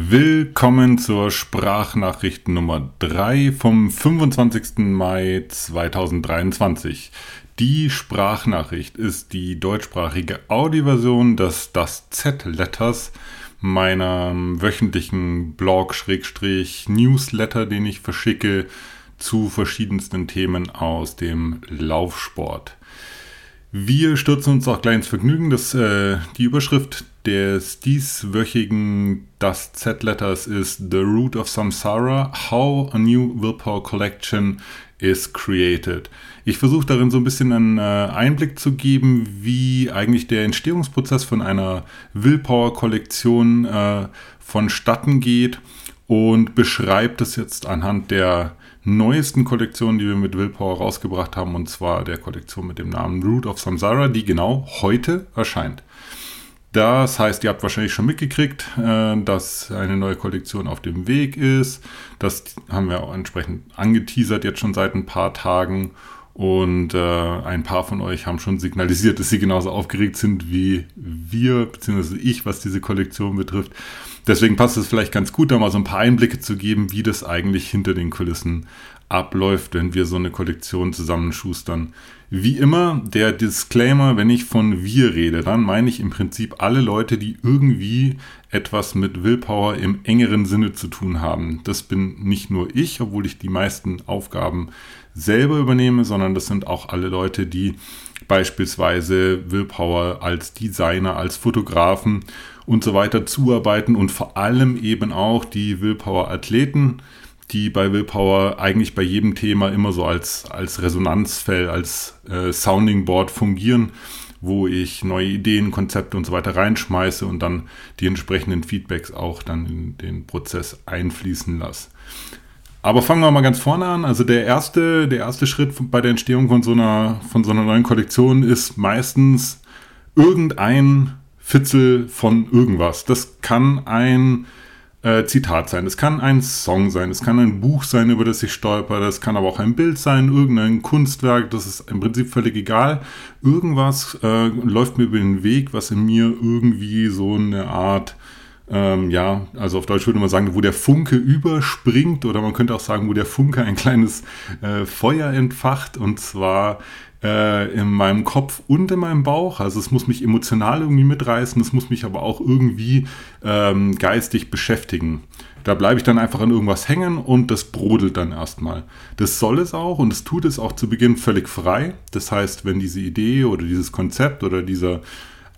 Willkommen zur Sprachnachricht Nummer 3 vom 25. Mai 2023. Die Sprachnachricht ist die deutschsprachige Audioversion des Das Z-Letters meiner wöchentlichen Blog-Newsletter, den ich verschicke zu verschiedensten Themen aus dem Laufsport. Wir stürzen uns auch gleich ins Vergnügen. Das, äh, die Überschrift des dieswöchigen Das Z-Letters ist The Root of Samsara, How a New Willpower Collection is Created. Ich versuche darin so ein bisschen einen äh, Einblick zu geben, wie eigentlich der Entstehungsprozess von einer Willpower-Kollektion äh, vonstatten geht und beschreibt es jetzt anhand der neuesten Kollektion, die wir mit Willpower rausgebracht haben, und zwar der Kollektion mit dem Namen Root of Samsara, die genau heute erscheint. Das heißt, ihr habt wahrscheinlich schon mitgekriegt, äh, dass eine neue Kollektion auf dem Weg ist. Das haben wir auch entsprechend angeteasert jetzt schon seit ein paar Tagen. Und äh, ein paar von euch haben schon signalisiert, dass sie genauso aufgeregt sind wie wir, beziehungsweise ich, was diese Kollektion betrifft. Deswegen passt es vielleicht ganz gut, da mal so ein paar Einblicke zu geben, wie das eigentlich hinter den Kulissen abläuft, wenn wir so eine Kollektion zusammenschustern. Wie immer der Disclaimer, wenn ich von wir rede, dann meine ich im Prinzip alle Leute, die irgendwie etwas mit Willpower im engeren Sinne zu tun haben. Das bin nicht nur ich, obwohl ich die meisten Aufgaben selber übernehme, sondern das sind auch alle Leute, die beispielsweise Willpower als Designer, als Fotografen und so weiter zuarbeiten und vor allem eben auch die Willpower-Athleten, die bei Willpower eigentlich bei jedem Thema immer so als, als Resonanzfell, als äh, Sounding Board fungieren, wo ich neue Ideen, Konzepte und so weiter reinschmeiße und dann die entsprechenden Feedbacks auch dann in den Prozess einfließen lasse. Aber fangen wir mal ganz vorne an. Also der erste, der erste Schritt bei der Entstehung von so einer, von so einer neuen Kollektion ist meistens irgendein Fitzel von irgendwas. Das kann ein äh, Zitat sein, es kann ein Song sein, es kann ein Buch sein, über das ich stolper, das kann aber auch ein Bild sein, irgendein Kunstwerk, das ist im Prinzip völlig egal. Irgendwas äh, läuft mir über den Weg, was in mir irgendwie so eine Art ähm, ja, also auf Deutsch würde man sagen, wo der Funke überspringt oder man könnte auch sagen, wo der Funke ein kleines äh, Feuer entfacht und zwar äh, in meinem Kopf und in meinem Bauch. Also es muss mich emotional irgendwie mitreißen, es muss mich aber auch irgendwie ähm, geistig beschäftigen. Da bleibe ich dann einfach an irgendwas hängen und das brodelt dann erstmal. Das soll es auch und es tut es auch zu Beginn völlig frei. Das heißt, wenn diese Idee oder dieses Konzept oder dieser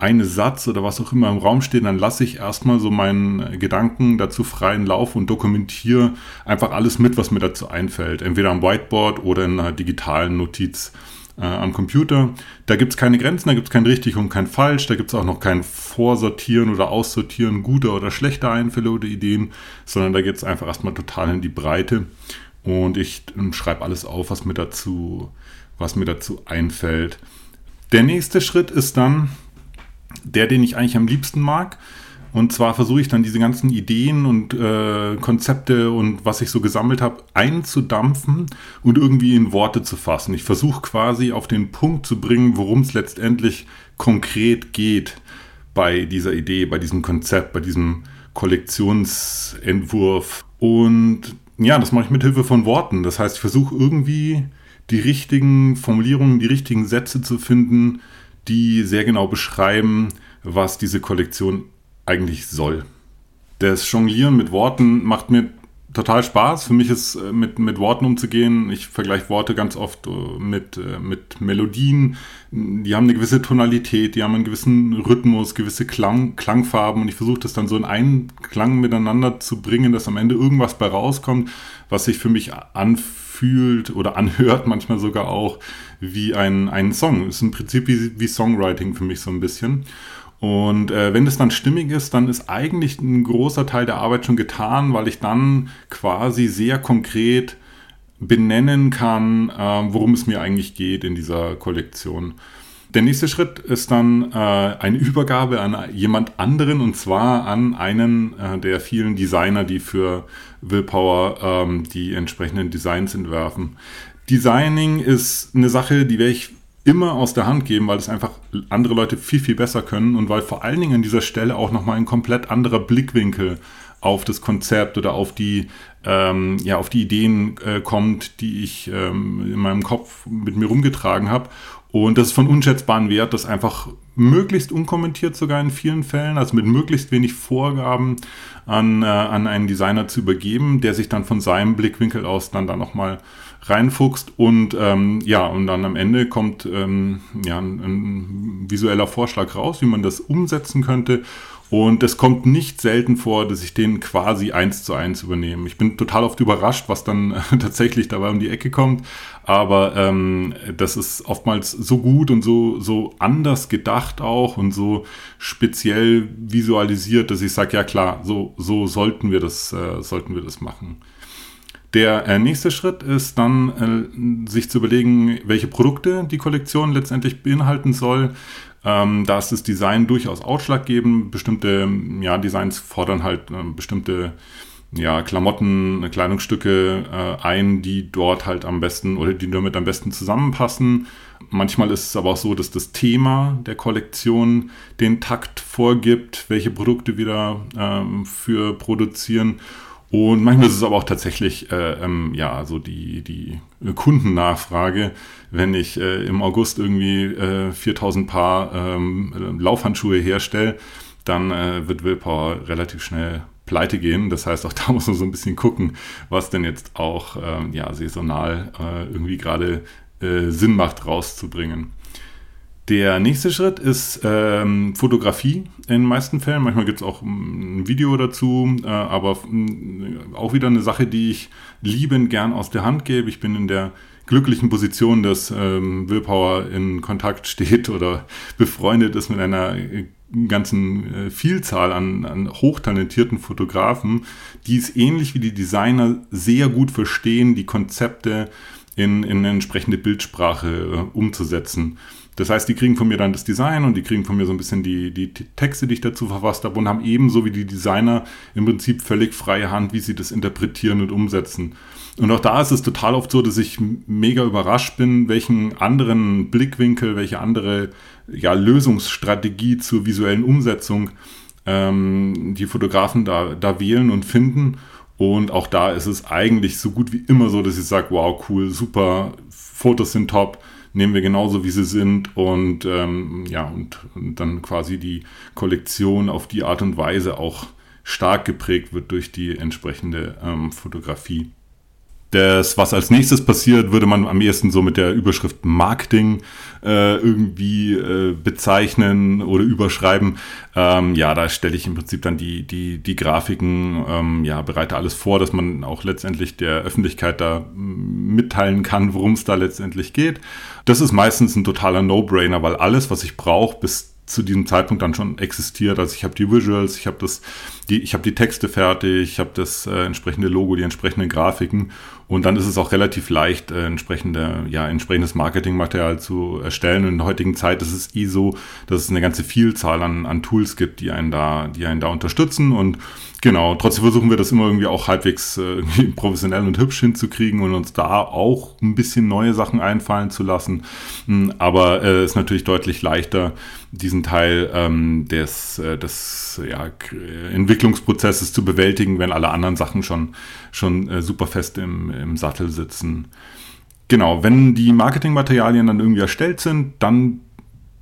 eine Satz oder was auch immer im Raum steht, dann lasse ich erstmal so meinen Gedanken dazu freien Lauf und dokumentiere einfach alles mit, was mir dazu einfällt. Entweder am Whiteboard oder in einer digitalen Notiz äh, am Computer. Da gibt es keine Grenzen, da gibt es kein richtig und kein falsch, da gibt es auch noch kein Vorsortieren oder Aussortieren guter oder schlechter Einfälle oder Ideen, sondern da geht es einfach erstmal total in die Breite und ich schreibe alles auf, was mir dazu, was mir dazu einfällt. Der nächste Schritt ist dann der, den ich eigentlich am liebsten mag. Und zwar versuche ich dann diese ganzen Ideen und äh, Konzepte und was ich so gesammelt habe, einzudampfen und irgendwie in Worte zu fassen. Ich versuche quasi auf den Punkt zu bringen, worum es letztendlich konkret geht bei dieser Idee, bei diesem Konzept, bei diesem Kollektionsentwurf. Und ja, das mache ich mit Hilfe von Worten. Das heißt, ich versuche irgendwie die richtigen Formulierungen, die richtigen Sätze zu finden, die sehr genau beschreiben, was diese Kollektion eigentlich soll. Das Jonglieren mit Worten macht mir total Spaß. Für mich ist äh, mit, mit Worten umzugehen. Ich vergleiche Worte ganz oft äh, mit, äh, mit Melodien. Die haben eine gewisse Tonalität, die haben einen gewissen Rhythmus, gewisse Klang, Klangfarben und ich versuche das dann so in einen Klang miteinander zu bringen, dass am Ende irgendwas bei rauskommt, was sich für mich anfühlt oder anhört, manchmal sogar auch wie ein, ein Song. Ist im Prinzip wie, wie Songwriting für mich so ein bisschen. Und äh, wenn es dann stimmig ist, dann ist eigentlich ein großer Teil der Arbeit schon getan, weil ich dann quasi sehr konkret benennen kann, äh, worum es mir eigentlich geht in dieser Kollektion. Der nächste Schritt ist dann äh, eine Übergabe an jemand anderen und zwar an einen äh, der vielen Designer, die für Willpower ähm, die entsprechenden Designs entwerfen. Designing ist eine Sache, die werde ich immer aus der Hand geben, weil es einfach andere Leute viel, viel besser können und weil vor allen Dingen an dieser Stelle auch nochmal ein komplett anderer Blickwinkel auf das Konzept oder auf die, ähm, ja, auf die Ideen äh, kommt, die ich ähm, in meinem Kopf mit mir rumgetragen habe. Und das ist von unschätzbarem Wert, das einfach möglichst unkommentiert sogar in vielen Fällen, also mit möglichst wenig Vorgaben an, äh, an einen Designer zu übergeben, der sich dann von seinem Blickwinkel aus dann da nochmal reinfuchst. Und ähm, ja, und dann am Ende kommt ähm, ja, ein, ein visueller Vorschlag raus, wie man das umsetzen könnte und es kommt nicht selten vor, dass ich den quasi eins zu eins übernehme. Ich bin total oft überrascht, was dann tatsächlich dabei um die Ecke kommt. Aber ähm, das ist oftmals so gut und so, so anders gedacht auch und so speziell visualisiert, dass ich sage, ja klar, so, so sollten wir das, äh, sollten wir das machen. Der äh, nächste Schritt ist dann, äh, sich zu überlegen, welche Produkte die Kollektion letztendlich beinhalten soll. Ähm, da ist das Design durchaus ausschlaggebend. Bestimmte ja, Designs fordern halt äh, bestimmte ja, Klamotten, Kleidungsstücke äh, ein, die dort halt am besten oder die damit am besten zusammenpassen. Manchmal ist es aber auch so, dass das Thema der Kollektion den Takt vorgibt, welche Produkte wir da ähm, für produzieren. Und manchmal ist es aber auch tatsächlich äh, ähm, ja so die, die Kundennachfrage, wenn ich äh, im August irgendwie äh, 4000 Paar ähm, Laufhandschuhe herstelle, dann äh, wird Willpower relativ schnell pleite gehen. Das heißt, auch da muss man so ein bisschen gucken, was denn jetzt auch ähm, ja, saisonal äh, irgendwie gerade äh, Sinn macht rauszubringen. Der nächste Schritt ist ähm, Fotografie in den meisten Fällen. Manchmal gibt es auch ein Video dazu, äh, aber äh, auch wieder eine Sache, die ich liebend gern aus der Hand gebe. Ich bin in der glücklichen Position, dass ähm, Willpower in Kontakt steht oder befreundet ist mit einer äh, ganzen äh, Vielzahl an, an hochtalentierten Fotografen, die es ähnlich wie die Designer sehr gut verstehen, die Konzepte in, in entsprechende Bildsprache äh, umzusetzen. Das heißt, die kriegen von mir dann das Design und die kriegen von mir so ein bisschen die, die Texte, die ich dazu verfasst habe und haben ebenso wie die Designer im Prinzip völlig freie Hand, wie sie das interpretieren und umsetzen. Und auch da ist es total oft so, dass ich mega überrascht bin, welchen anderen Blickwinkel, welche andere ja, Lösungsstrategie zur visuellen Umsetzung ähm, die Fotografen da, da wählen und finden. Und auch da ist es eigentlich so gut wie immer so, dass ich sage, wow, cool, super, Fotos sind top, nehmen wir genauso, wie sie sind und ähm, ja, und, und, dann quasi die Kollektion auf die Art und Weise auch stark geprägt wird durch die entsprechende ähm, Fotografie. Das, was als nächstes passiert, würde man am ehesten so mit der Überschrift Marketing äh, irgendwie äh, bezeichnen oder überschreiben. Ähm, ja, da stelle ich im Prinzip dann die, die, die Grafiken, ähm, ja, bereite alles vor, dass man auch letztendlich der Öffentlichkeit da mm, mitteilen kann, worum es da letztendlich geht. Das ist meistens ein totaler No-Brainer, weil alles, was ich brauche, bis zu diesem Zeitpunkt dann schon existiert. Also ich habe die Visuals, ich habe das, die, ich habe die Texte fertig, ich habe das äh, entsprechende Logo, die entsprechenden Grafiken und dann ist es auch relativ leicht, äh, entsprechende, ja, entsprechendes Marketingmaterial zu erstellen. Und in der heutigen Zeit ist es eh so, dass es eine ganze Vielzahl an, an Tools gibt, die einen da, die einen da unterstützen und Genau, trotzdem versuchen wir das immer irgendwie auch halbwegs äh, professionell und hübsch hinzukriegen und uns da auch ein bisschen neue Sachen einfallen zu lassen. Hm, aber es äh, ist natürlich deutlich leichter, diesen Teil ähm, des, äh, des ja, Entwicklungsprozesses zu bewältigen, wenn alle anderen Sachen schon, schon äh, super fest im, im Sattel sitzen. Genau, wenn die Marketingmaterialien dann irgendwie erstellt sind, dann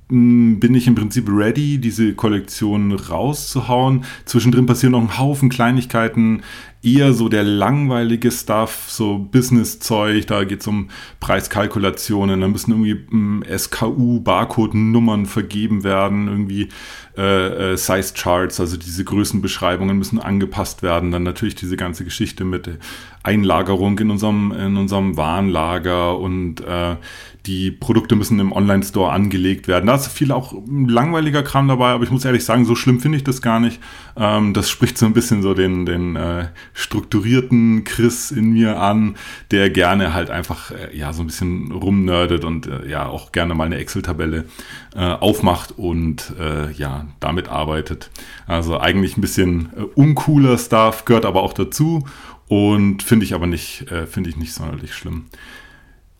bin ich im Prinzip ready, diese Kollektion rauszuhauen. Zwischendrin passieren noch ein Haufen Kleinigkeiten, eher so der langweilige Stuff, so Business-Zeug, da geht es um Preiskalkulationen, da müssen irgendwie hm, SKU-Barcode-Nummern vergeben werden, irgendwie äh, äh, Size-Charts, also diese Größenbeschreibungen müssen angepasst werden, dann natürlich diese ganze Geschichte mit Einlagerung in unserem, in unserem Warenlager und äh, die Produkte müssen im Online-Store angelegt werden. Da ist viel auch langweiliger Kram dabei, aber ich muss ehrlich sagen, so schlimm finde ich das gar nicht. Ähm, das spricht so ein bisschen so den, den äh, strukturierten Chris in mir an, der gerne halt einfach äh, ja so ein bisschen rumnerdet und äh, ja auch gerne mal eine Excel-Tabelle äh, aufmacht und äh, ja damit arbeitet. Also eigentlich ein bisschen äh, uncooler Stuff, gehört aber auch dazu und finde ich aber nicht, finde ich nicht sonderlich schlimm.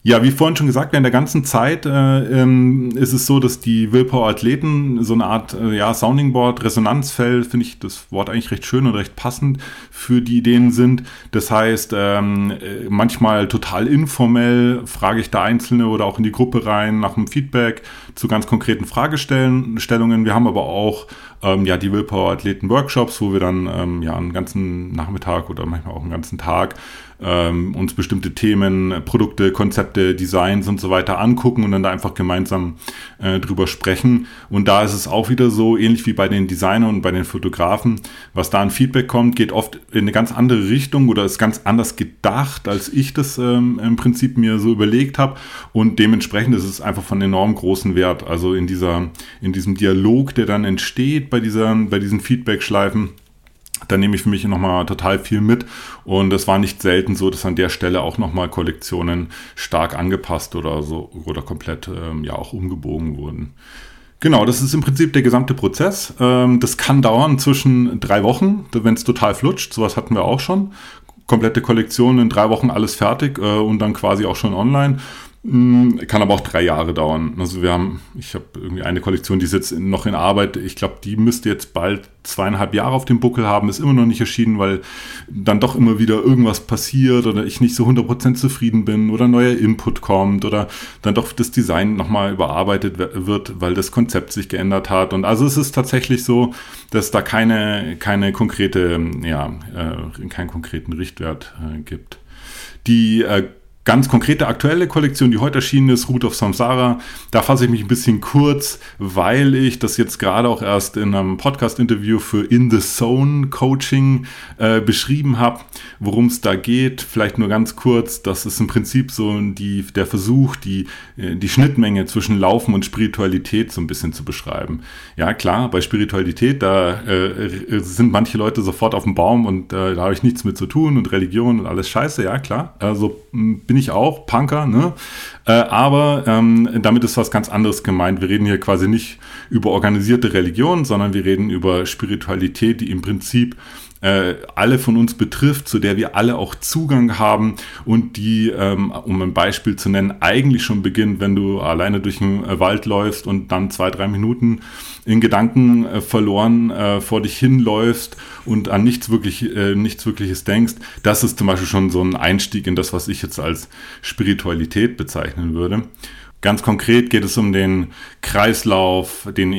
Ja, wie vorhin schon gesagt, während der ganzen Zeit äh, ähm, ist es so, dass die Willpower-Athleten so eine Art äh, ja, Sounding Board, Resonanzfeld, finde ich das Wort eigentlich recht schön und recht passend für die Ideen sind. Das heißt, ähm, äh, manchmal total informell frage ich da Einzelne oder auch in die Gruppe rein nach einem Feedback zu ganz konkreten Fragestellungen. Wir haben aber auch ähm, ja, die Willpower-Athleten-Workshops, wo wir dann ähm, ja einen ganzen Nachmittag oder manchmal auch einen ganzen Tag ähm, uns bestimmte Themen, Produkte, Konzepte, Designs und so weiter angucken und dann da einfach gemeinsam äh, drüber sprechen. Und da ist es auch wieder so, ähnlich wie bei den Designern und bei den Fotografen, was da an Feedback kommt, geht oft in eine ganz andere Richtung oder ist ganz anders gedacht, als ich das ähm, im Prinzip mir so überlegt habe. Und dementsprechend ist es einfach von enorm großen Wert. Also in dieser, in diesem Dialog, der dann entsteht bei dieser, bei diesen Feedback-Schleifen, da nehme ich für mich nochmal total viel mit. Und es war nicht selten so, dass an der Stelle auch nochmal Kollektionen stark angepasst oder so oder komplett ähm, ja auch umgebogen wurden. Genau, das ist im Prinzip der gesamte Prozess. Ähm, das kann dauern zwischen drei Wochen, wenn es total flutscht. Sowas hatten wir auch schon. Komplette Kollektion in drei Wochen alles fertig äh, und dann quasi auch schon online. Mm, kann aber auch drei Jahre dauern. Also wir haben, ich habe irgendwie eine Kollektion, die ist jetzt noch in Arbeit. Ich glaube, die müsste jetzt bald zweieinhalb Jahre auf dem Buckel haben, ist immer noch nicht erschienen, weil dann doch immer wieder irgendwas passiert oder ich nicht so 100% zufrieden bin oder neuer Input kommt oder dann doch das Design nochmal überarbeitet wird, weil das Konzept sich geändert hat. Und also es ist tatsächlich so, dass da keine, keine konkrete, ja, äh, keinen konkreten Richtwert äh, gibt. Die äh, ganz konkrete aktuelle Kollektion, die heute erschienen ist, Root of Samsara. Da fasse ich mich ein bisschen kurz, weil ich das jetzt gerade auch erst in einem Podcast-Interview für In the Zone Coaching äh, beschrieben habe, worum es da geht. Vielleicht nur ganz kurz, das ist im Prinzip so die, der Versuch, die, äh, die Schnittmenge zwischen Laufen und Spiritualität so ein bisschen zu beschreiben. Ja, klar, bei Spiritualität, da äh, sind manche Leute sofort auf dem Baum und äh, da habe ich nichts mit zu tun und Religion und alles scheiße, ja klar. Also bin ich auch, Punker, ne? Äh, aber ähm, damit ist was ganz anderes gemeint. Wir reden hier quasi nicht über organisierte Religion, sondern wir reden über Spiritualität, die im Prinzip äh, alle von uns betrifft, zu der wir alle auch Zugang haben und die, ähm, um ein Beispiel zu nennen, eigentlich schon beginnt, wenn du alleine durch den äh, Wald läufst und dann zwei, drei Minuten in Gedanken äh, verloren äh, vor dich hinläufst und an nichts wirklich, äh, nichts wirkliches denkst. Das ist zum Beispiel schon so ein Einstieg in das, was ich jetzt als Spiritualität bezeichnen würde. Ganz konkret geht es um den Kreislauf, den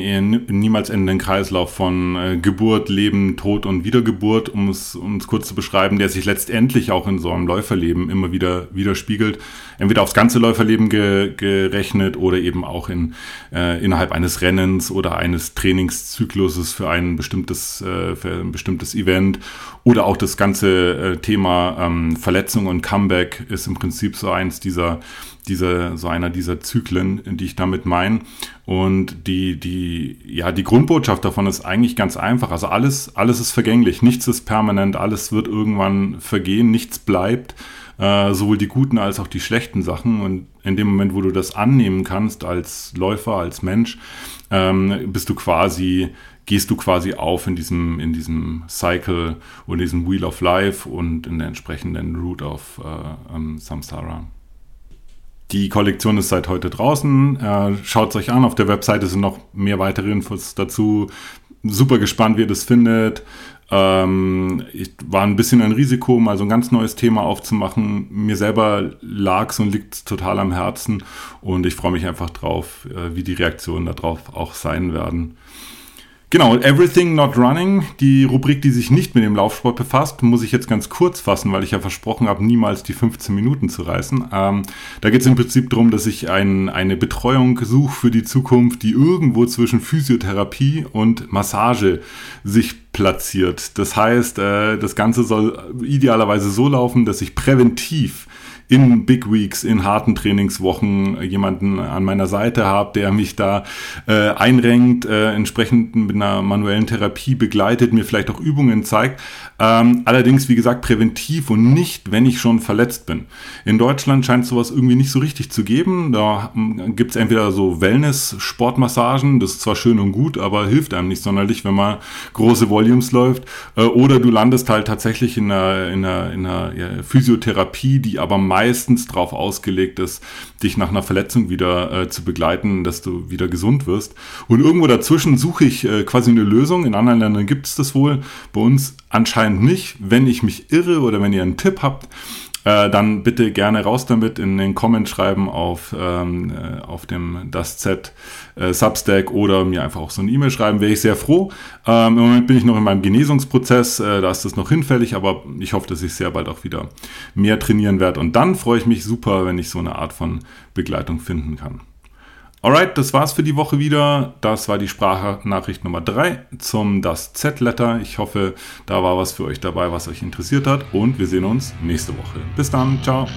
niemals endenden Kreislauf von äh, Geburt, Leben, Tod und Wiedergeburt, um es, um es kurz zu beschreiben, der sich letztendlich auch in so einem Läuferleben immer wieder widerspiegelt. Entweder aufs ganze Läuferleben ge, gerechnet oder eben auch in, äh, innerhalb eines Rennens oder eines Trainingszykluses für ein bestimmtes, äh, für ein bestimmtes Event. Oder auch das ganze äh, Thema ähm, Verletzung und Comeback ist im Prinzip so eins dieser dieser, so einer dieser Zyklen, die ich damit meine. Und die, die, ja, die Grundbotschaft davon ist eigentlich ganz einfach. Also alles, alles ist vergänglich, nichts ist permanent, alles wird irgendwann vergehen, nichts bleibt. Äh, sowohl die guten als auch die schlechten Sachen. Und in dem Moment, wo du das annehmen kannst als Läufer, als Mensch, ähm, bist du quasi, gehst du quasi auf in diesem, in diesem Cycle und diesem Wheel of Life und in der entsprechenden Route of äh, um, Samsara. Die Kollektion ist seit heute draußen. Äh, Schaut es euch an. Auf der Webseite sind noch mehr weitere Infos dazu. Super gespannt, wie ihr das findet. Ähm, ich war ein bisschen ein Risiko, mal so ein ganz neues Thema aufzumachen. Mir selber lag es und liegt total am Herzen und ich freue mich einfach drauf, äh, wie die Reaktionen darauf auch sein werden. Genau, Everything Not Running, die Rubrik, die sich nicht mit dem Laufsport befasst, muss ich jetzt ganz kurz fassen, weil ich ja versprochen habe, niemals die 15 Minuten zu reißen. Ähm, da geht es im Prinzip darum, dass ich ein, eine Betreuung suche für die Zukunft, die irgendwo zwischen Physiotherapie und Massage sich platziert. Das heißt, äh, das Ganze soll idealerweise so laufen, dass ich präventiv in Big Weeks, in harten Trainingswochen jemanden an meiner Seite habe, der mich da äh, einrenkt, äh, entsprechend mit einer manuellen Therapie begleitet, mir vielleicht auch Übungen zeigt. Ähm, allerdings, wie gesagt, präventiv und nicht, wenn ich schon verletzt bin. In Deutschland scheint sowas irgendwie nicht so richtig zu geben. Da hm, gibt es entweder so Wellness-Sportmassagen, das ist zwar schön und gut, aber hilft einem nicht sonderlich, wenn man große Volumes läuft. Äh, oder du landest halt tatsächlich in einer, in einer, in einer ja, Physiotherapie, die aber meistens darauf ausgelegt ist, dich nach einer Verletzung wieder äh, zu begleiten, dass du wieder gesund wirst. Und irgendwo dazwischen suche ich äh, quasi eine Lösung. In anderen Ländern gibt es das wohl, bei uns anscheinend nicht. Wenn ich mich irre oder wenn ihr einen Tipp habt, äh, dann bitte gerne raus damit in den Comment schreiben auf, ähm, äh, auf dem Das Z äh, Substack oder mir einfach auch so eine E-Mail schreiben, wäre ich sehr froh. Ähm, Im Moment bin ich noch in meinem Genesungsprozess, äh, da ist das noch hinfällig, aber ich hoffe, dass ich sehr bald auch wieder mehr trainieren werde. Und dann freue ich mich super, wenn ich so eine Art von Begleitung finden kann. Alright, das war's für die Woche wieder. Das war die Sprachnachricht Nummer 3 zum Das Z-Letter. Ich hoffe, da war was für euch dabei, was euch interessiert hat. Und wir sehen uns nächste Woche. Bis dann. Ciao.